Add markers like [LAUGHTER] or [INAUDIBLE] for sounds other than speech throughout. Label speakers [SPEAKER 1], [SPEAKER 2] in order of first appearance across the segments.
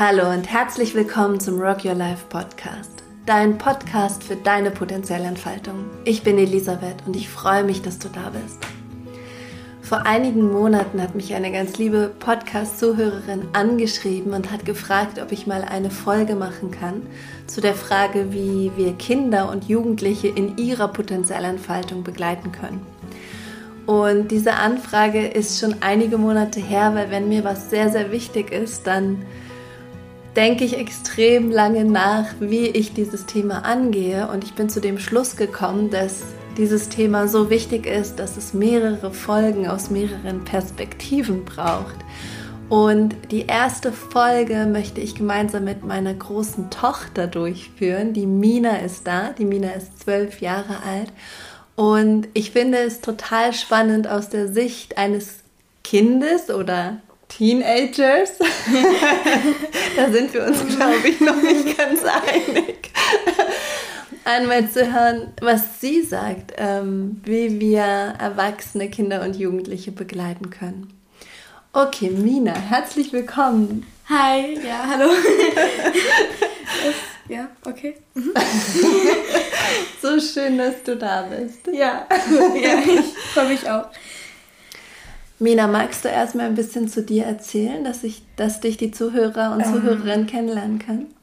[SPEAKER 1] Hallo und herzlich willkommen zum Rock Your Life Podcast. Dein Podcast für deine potenzielle Entfaltung. Ich bin Elisabeth und ich freue mich, dass du da bist. Vor einigen Monaten hat mich eine ganz liebe Podcast-Zuhörerin angeschrieben und hat gefragt, ob ich mal eine Folge machen kann zu der Frage, wie wir Kinder und Jugendliche in ihrer potenziellen Entfaltung begleiten können. Und diese Anfrage ist schon einige Monate her, weil wenn mir was sehr, sehr wichtig ist, dann denke ich extrem lange nach, wie ich dieses Thema angehe. Und ich bin zu dem Schluss gekommen, dass dieses Thema so wichtig ist, dass es mehrere Folgen aus mehreren Perspektiven braucht. Und die erste Folge möchte ich gemeinsam mit meiner großen Tochter durchführen. Die Mina ist da. Die Mina ist zwölf Jahre alt. Und ich finde es total spannend aus der Sicht eines Kindes oder Teenagers. [LAUGHS] da sind wir uns, glaube ich, noch nicht ganz einig. Einmal zu hören, was sie sagt, ähm, wie wir erwachsene Kinder und Jugendliche begleiten können. Okay, Mina, herzlich willkommen.
[SPEAKER 2] Hi, ja, hallo. [LAUGHS] ja, okay. Mhm.
[SPEAKER 1] so schön, dass du da bist.
[SPEAKER 2] Ja, [LAUGHS] ja ich freue mich auch.
[SPEAKER 1] Mina, magst du erstmal ein bisschen zu dir erzählen, dass, ich, dass dich die Zuhörer und ähm, Zuhörerinnen kennenlernen können?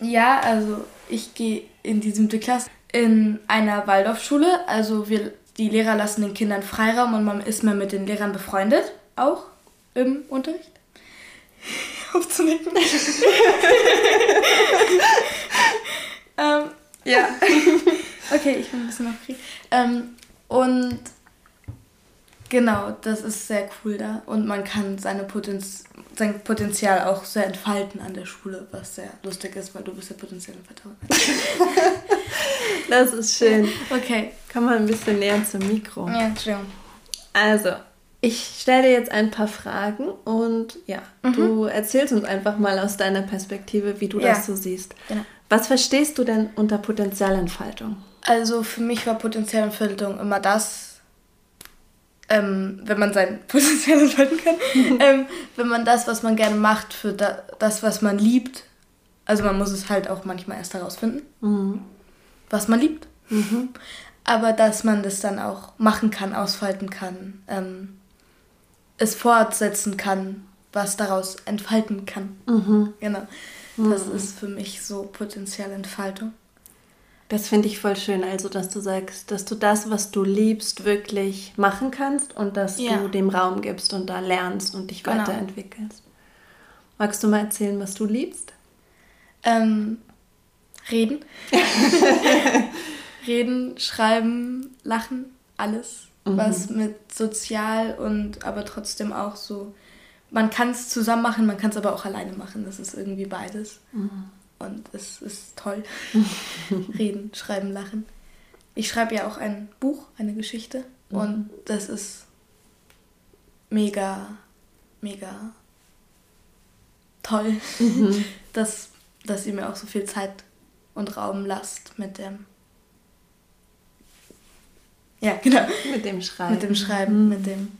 [SPEAKER 2] Ja, also ich gehe in die siebte Klasse in einer Waldorfschule. Also wir, die Lehrer lassen den Kindern Freiraum und man ist mehr mit den Lehrern befreundet, auch im Unterricht. [LAUGHS] Aufzunicken. [LAUGHS] [LAUGHS] ähm, ja. okay, ich bin ein bisschen aufgeregt. Ähm, und Genau, das ist sehr cool da. Und man kann seine Potenz sein Potenzial auch sehr entfalten an der Schule, was sehr lustig ist, weil du bist ja potenziell Vertrauen. [LAUGHS]
[SPEAKER 1] das ist schön.
[SPEAKER 2] Okay.
[SPEAKER 1] Komm mal ein bisschen näher zum Mikro.
[SPEAKER 2] Ja, Entschuldigung.
[SPEAKER 1] Also, ich stelle dir jetzt ein paar Fragen und ja, mhm. du erzählst uns einfach mal aus deiner Perspektive, wie du ja. das so siehst. Genau. Was verstehst du denn unter Potenzialentfaltung?
[SPEAKER 2] Also für mich war Potenzialentfaltung immer das, ähm, wenn man sein [LAUGHS] Potenzial entfalten kann, [LAUGHS] ähm, wenn man das, was man gerne macht, für da, das, was man liebt, also man muss es halt auch manchmal erst herausfinden, mhm. was man liebt. Mhm. Aber dass man das dann auch machen kann, ausfalten kann, ähm, es fortsetzen kann, was daraus entfalten kann. Mhm. Genau. Das mhm. ist für mich so Potenzialentfaltung.
[SPEAKER 1] Das finde ich voll schön, also dass du sagst, dass du das, was du liebst, wirklich machen kannst und dass ja. du dem Raum gibst und da lernst und dich genau. weiterentwickelst. Magst du mal erzählen, was du liebst?
[SPEAKER 2] Ähm, reden. [LAUGHS] reden, schreiben, lachen, alles, mhm. was mit sozial und aber trotzdem auch so. Man kann es zusammen machen, man kann es aber auch alleine machen. Das ist irgendwie beides. Mhm. Und es ist toll. [LAUGHS] Reden, schreiben, lachen. Ich schreibe ja auch ein Buch, eine Geschichte. Mhm. Und das ist mega, mega toll, mhm. [LAUGHS] dass, dass ihr mir auch so viel Zeit und Raum lasst mit dem. Ja, genau.
[SPEAKER 1] Mit dem Schreiben.
[SPEAKER 2] Mit dem Schreiben, mhm. mit dem.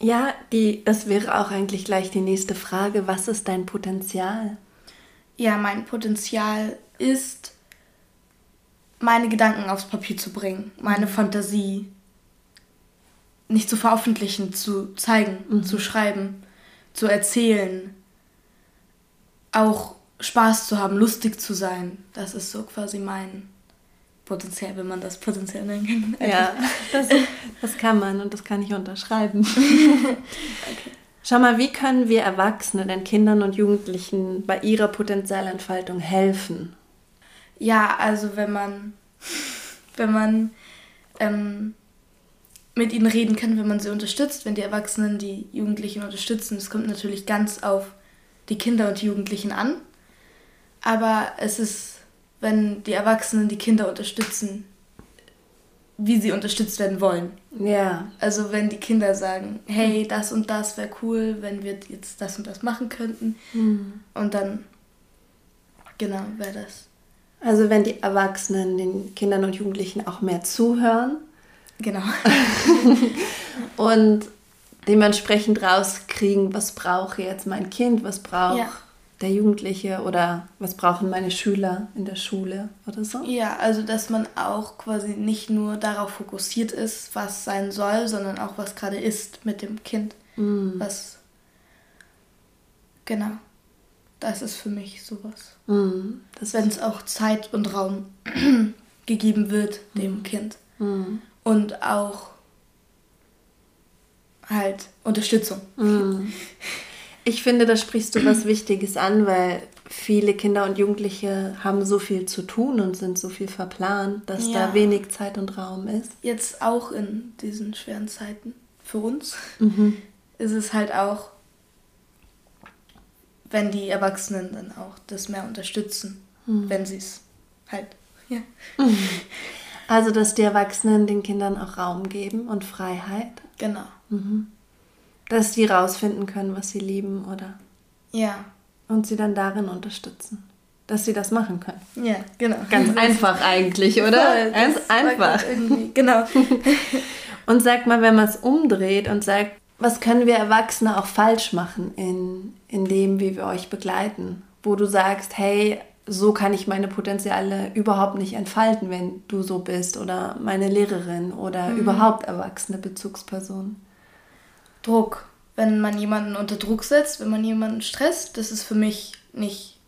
[SPEAKER 1] Ja, die, das wäre auch eigentlich gleich die nächste Frage. Was ist dein Potenzial?
[SPEAKER 2] Ja, mein Potenzial ist, meine Gedanken aufs Papier zu bringen, meine mhm. Fantasie nicht zu veröffentlichen, zu zeigen, mhm. zu schreiben, zu erzählen, auch Spaß zu haben, lustig zu sein. Das ist so quasi mein Potenzial, wenn man das Potenzial nennen
[SPEAKER 1] kann. Ja, [LAUGHS] das, das kann man und das kann ich unterschreiben. [LAUGHS] [LAUGHS] okay. Schau mal, wie können wir Erwachsene den Kindern und Jugendlichen bei ihrer Potenzialentfaltung helfen?
[SPEAKER 2] Ja, also wenn man, wenn man ähm, mit ihnen reden kann, wenn man sie unterstützt, wenn die Erwachsenen die Jugendlichen unterstützen. Es kommt natürlich ganz auf die Kinder und die Jugendlichen an. Aber es ist, wenn die Erwachsenen die Kinder unterstützen, wie sie unterstützt werden wollen.
[SPEAKER 1] Ja.
[SPEAKER 2] Also wenn die Kinder sagen, hey, das und das wäre cool, wenn wir jetzt das und das machen könnten. Mhm. Und dann, genau, wäre das.
[SPEAKER 1] Also wenn die Erwachsenen den Kindern und Jugendlichen auch mehr zuhören.
[SPEAKER 2] Genau. [LAUGHS]
[SPEAKER 1] und dementsprechend rauskriegen, was brauche jetzt mein Kind, was braucht ja. Der Jugendliche oder was brauchen meine Schüler in der Schule oder so.
[SPEAKER 2] Ja, also dass man auch quasi nicht nur darauf fokussiert ist, was sein soll, sondern auch was gerade ist mit dem Kind. Mhm. Was genau. Das ist für mich sowas. Mhm, Wenn es auch Zeit und Raum [CLEARS THROAT] gegeben wird dem mhm. Kind. Mhm. Und auch halt Unterstützung.
[SPEAKER 1] Ich finde, da sprichst du was Wichtiges an, weil viele Kinder und Jugendliche haben so viel zu tun und sind so viel verplant, dass ja. da wenig Zeit und Raum ist.
[SPEAKER 2] Jetzt auch in diesen schweren Zeiten für uns mhm. ist es halt auch, wenn die Erwachsenen dann auch das mehr unterstützen, mhm. wenn sie es halt, ja.
[SPEAKER 1] Mhm. [LAUGHS] Also, dass die Erwachsenen den Kindern auch Raum geben und Freiheit.
[SPEAKER 2] Genau.
[SPEAKER 1] Mhm. Dass sie rausfinden können, was sie lieben, oder?
[SPEAKER 2] Ja.
[SPEAKER 1] Und sie dann darin unterstützen. Dass sie das machen können.
[SPEAKER 2] Ja, genau.
[SPEAKER 1] Ganz [LAUGHS] einfach eigentlich, oder? Ganz einfach.
[SPEAKER 2] Genau. [LAUGHS]
[SPEAKER 1] und sag mal, wenn man es umdreht und sagt, was können wir Erwachsene auch falsch machen in, in dem, wie wir euch begleiten? Wo du sagst, hey, so kann ich meine Potenziale überhaupt nicht entfalten, wenn du so bist oder meine Lehrerin oder mhm. überhaupt erwachsene Bezugspersonen.
[SPEAKER 2] Druck. Wenn man jemanden unter Druck setzt, wenn man jemanden stresst, das ist für mich nicht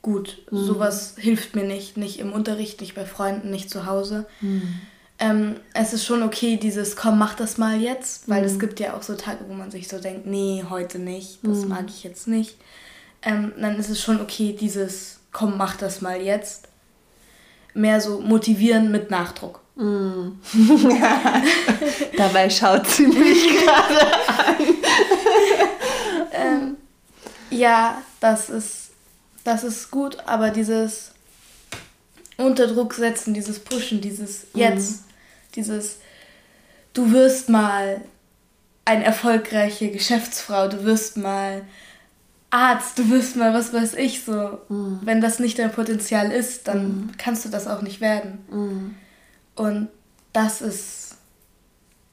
[SPEAKER 2] gut. Mhm. Sowas hilft mir nicht. Nicht im Unterricht, nicht bei Freunden, nicht zu Hause. Mhm. Ähm, es ist schon okay, dieses komm, mach das mal jetzt, weil mhm. es gibt ja auch so Tage, wo man sich so denkt, nee, heute nicht, das mhm. mag ich jetzt nicht ähm, dann ist es schon okay, dieses, komm, mach das mal jetzt. Mehr so motivieren mit Nachdruck. Mm. [LAUGHS]
[SPEAKER 1] Dabei schaut sie mich [LAUGHS] gerade an.
[SPEAKER 2] ähm, ja, das ist, das ist gut, aber dieses Unterdruck setzen, dieses Pushen, dieses Jetzt, mm. dieses du wirst mal eine erfolgreiche Geschäftsfrau, du wirst mal Arzt, du wirst mal, was weiß ich, so. Mhm. Wenn das nicht dein Potenzial ist, dann mhm. kannst du das auch nicht werden. Und das ist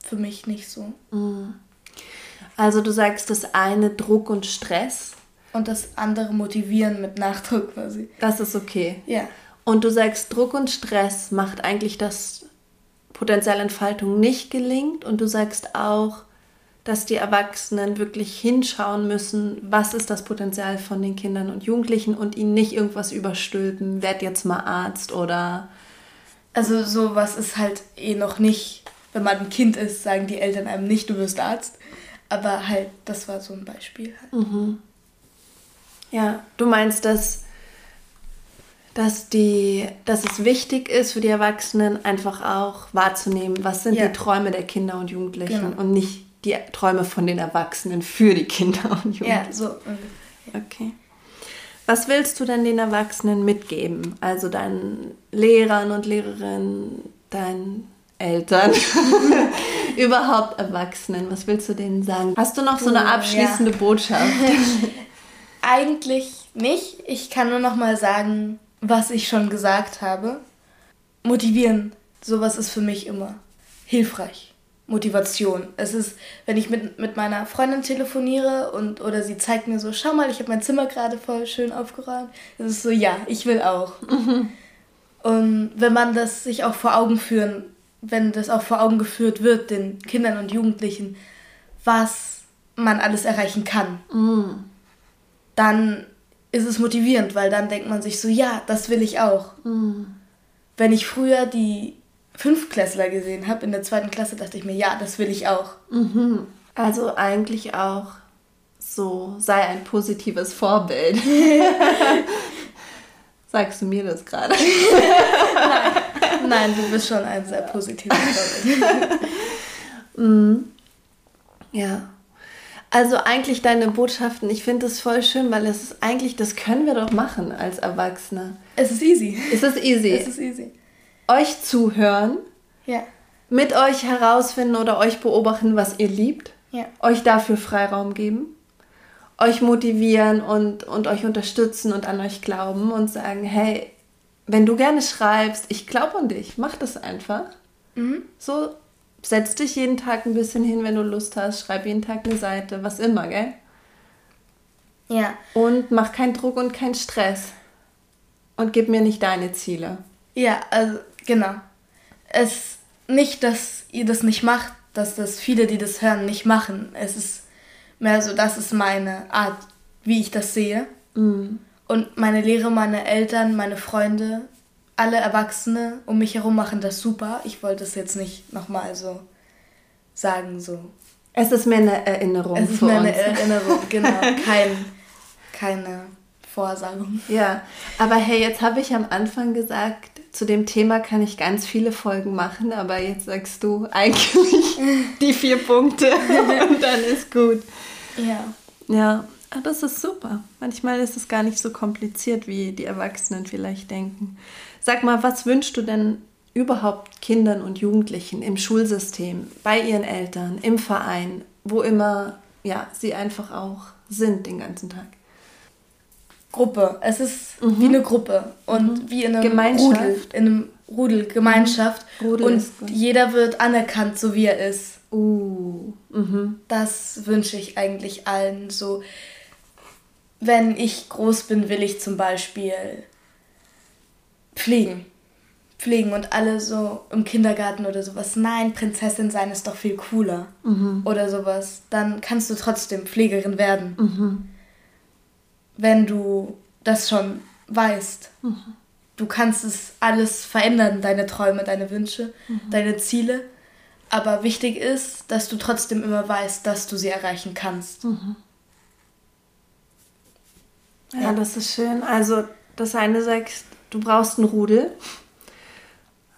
[SPEAKER 2] für mich nicht so.
[SPEAKER 1] Mhm. Also du sagst das eine Druck und Stress.
[SPEAKER 2] Und das andere motivieren mit Nachdruck quasi.
[SPEAKER 1] Das ist okay.
[SPEAKER 2] Ja.
[SPEAKER 1] Und du sagst, Druck und Stress macht eigentlich, dass Potenzialentfaltung nicht gelingt. Und du sagst auch, dass die Erwachsenen wirklich hinschauen müssen, was ist das Potenzial von den Kindern und Jugendlichen und ihnen nicht irgendwas überstülpen, werd jetzt mal Arzt oder.
[SPEAKER 2] Also sowas ist halt eh noch nicht, wenn man ein Kind ist, sagen die Eltern einem nicht, du wirst Arzt. Aber halt, das war so ein Beispiel. Halt.
[SPEAKER 1] Mhm. Ja, du meinst, dass, dass, die, dass es wichtig ist für die Erwachsenen, einfach auch wahrzunehmen, was sind ja. die Träume der Kinder und Jugendlichen genau. und nicht die Träume von den Erwachsenen für die Kinder und Jugendlichen.
[SPEAKER 2] Ja, so.
[SPEAKER 1] Okay. Was willst du denn den Erwachsenen mitgeben? Also deinen Lehrern und Lehrerinnen, deinen Eltern, [LAUGHS] überhaupt Erwachsenen. Was willst du denen sagen? Hast du noch so eine abschließende ja. Botschaft? [LAUGHS]
[SPEAKER 2] Eigentlich nicht. Ich kann nur noch mal sagen, was ich schon gesagt habe. Motivieren. Sowas ist für mich immer hilfreich. Motivation. Es ist, wenn ich mit, mit meiner Freundin telefoniere und oder sie zeigt mir so, schau mal, ich habe mein Zimmer gerade voll schön aufgeräumt. Es ist so, ja, ich will auch. Mhm. Und wenn man das sich auch vor Augen führen, wenn das auch vor Augen geführt wird, den Kindern und Jugendlichen, was man alles erreichen kann, mhm. dann ist es motivierend, weil dann denkt man sich so, ja, das will ich auch. Mhm. Wenn ich früher die Fünfklässler gesehen habe in der zweiten Klasse, dachte ich mir, ja, das will ich auch.
[SPEAKER 1] Mhm. Also eigentlich auch so, sei ein positives Vorbild. [LAUGHS] Sagst du mir das gerade?
[SPEAKER 2] Nein. Nein, du bist schon ein sehr positives Vorbild. [LAUGHS]
[SPEAKER 1] mhm. Ja. Also eigentlich deine Botschaften, ich finde das voll schön, weil es ist eigentlich, das können wir doch machen als Erwachsene.
[SPEAKER 2] Es ist easy.
[SPEAKER 1] Es ist easy.
[SPEAKER 2] Es ist easy
[SPEAKER 1] euch zuhören,
[SPEAKER 2] ja.
[SPEAKER 1] mit euch herausfinden oder euch beobachten, was ihr liebt,
[SPEAKER 2] ja.
[SPEAKER 1] euch dafür Freiraum geben, euch motivieren und, und euch unterstützen und an euch glauben und sagen, hey, wenn du gerne schreibst, ich glaube an dich, mach das einfach.
[SPEAKER 2] Mhm.
[SPEAKER 1] So setz dich jeden Tag ein bisschen hin, wenn du Lust hast, schreib jeden Tag eine Seite, was immer, gell?
[SPEAKER 2] Ja.
[SPEAKER 1] Und mach keinen Druck und keinen Stress. Und gib mir nicht deine Ziele.
[SPEAKER 2] Ja, also genau. Es nicht, dass ihr das nicht macht, dass das viele, die das hören, nicht machen. Es ist mehr so, das ist meine Art, wie ich das sehe.
[SPEAKER 1] Mhm.
[SPEAKER 2] Und meine Lehrer, meine Eltern, meine Freunde, alle Erwachsene um mich herum machen das super. Ich wollte es jetzt nicht nochmal so sagen, so.
[SPEAKER 1] Es ist mir eine Erinnerung.
[SPEAKER 2] Es ist mir eine. Erinnerung, genau. [LAUGHS] Kein, keine Vorsagung.
[SPEAKER 1] Ja, aber hey, jetzt habe ich am Anfang gesagt, zu dem Thema kann ich ganz viele Folgen machen, aber jetzt sagst du eigentlich [LAUGHS] die vier Punkte [LAUGHS] und dann ist gut.
[SPEAKER 2] Ja.
[SPEAKER 1] Ja, aber das ist super. Manchmal ist es gar nicht so kompliziert, wie die Erwachsenen vielleicht denken. Sag mal, was wünschst du denn überhaupt Kindern und Jugendlichen im Schulsystem, bei ihren Eltern, im Verein, wo immer ja, sie einfach auch sind den ganzen Tag?
[SPEAKER 2] Gruppe. Es ist wie eine Gruppe und wie in einem
[SPEAKER 1] Mhm. Gemeinschaft.
[SPEAKER 2] Rudel. In einem Rudel, Gemeinschaft.
[SPEAKER 1] Rudel
[SPEAKER 2] und jeder wird anerkannt, so wie er ist.
[SPEAKER 1] Uh, mhm.
[SPEAKER 2] Das wünsche ich eigentlich allen. So, wenn ich groß bin, will ich zum Beispiel pflegen. Pflegen und alle so im Kindergarten oder sowas. Nein, Prinzessin sein ist doch viel cooler. Oder sowas. Dann kannst du trotzdem Pflegerin werden. Wenn du das schon weißt. Du kannst es alles verändern, deine Träume, deine Wünsche, deine Ziele. Aber wichtig ist, dass du trotzdem immer weißt, dass du sie erreichen kannst.
[SPEAKER 1] Ja, das ist schön. Also, das eine sagst, du brauchst einen Rudel.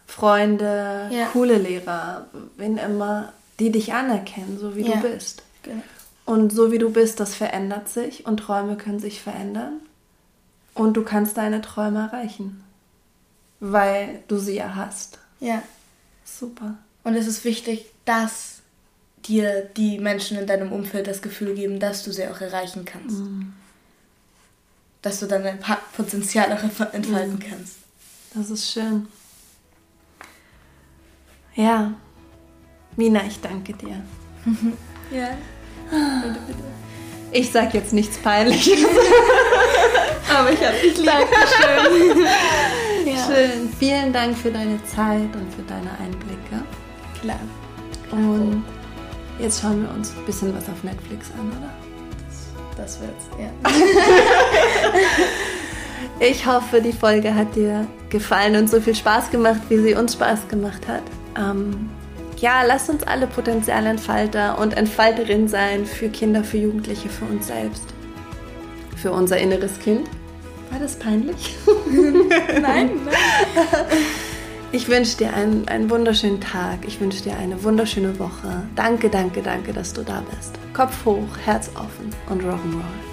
[SPEAKER 1] Freunde,
[SPEAKER 2] Ja.
[SPEAKER 1] coole Lehrer, wen immer, die dich anerkennen, so wie
[SPEAKER 2] Ja.
[SPEAKER 1] du bist.
[SPEAKER 2] Genau.
[SPEAKER 1] Und so wie du bist, das verändert sich und Träume können sich verändern. Und du kannst deine Träume erreichen, weil du sie ja hast.
[SPEAKER 2] Ja.
[SPEAKER 1] Super.
[SPEAKER 2] Und es ist wichtig, dass dir die Menschen in deinem Umfeld das Gefühl geben, dass du sie auch erreichen kannst. Dass du dann dein Potenzial auch entf- entfalten kannst.
[SPEAKER 1] Das ist schön. Ja. Mina, ich danke dir. [LAUGHS]
[SPEAKER 2] Ja.
[SPEAKER 1] Ich sag jetzt nichts Peinliches. [LAUGHS] Aber ich habe dich lieb.
[SPEAKER 2] Dankeschön. ja.
[SPEAKER 1] Schön. Vielen Dank für deine Zeit und für deine Einblicke.
[SPEAKER 2] Klar.
[SPEAKER 1] Und jetzt schauen wir uns ein bisschen was auf Netflix an, oder?
[SPEAKER 2] Das wird's. Ja. [LAUGHS]
[SPEAKER 1] Ich hoffe, die Folge hat dir gefallen und so viel Spaß gemacht, wie sie uns Spaß gemacht hat. Ähm, ja, lasst uns alle Potenzialentfalter und Entfalterin sein für Kinder, für Jugendliche, für uns selbst. Für unser inneres Kind. War das peinlich? [LAUGHS]
[SPEAKER 2] Nein, [LAUGHS] nein.
[SPEAKER 1] Ich wünsche dir einen, einen wunderschönen Tag. Ich wünsche dir eine wunderschöne Woche. Danke, danke, danke, dass du da bist. Kopf hoch, Herz offen und Rock'n'Roll.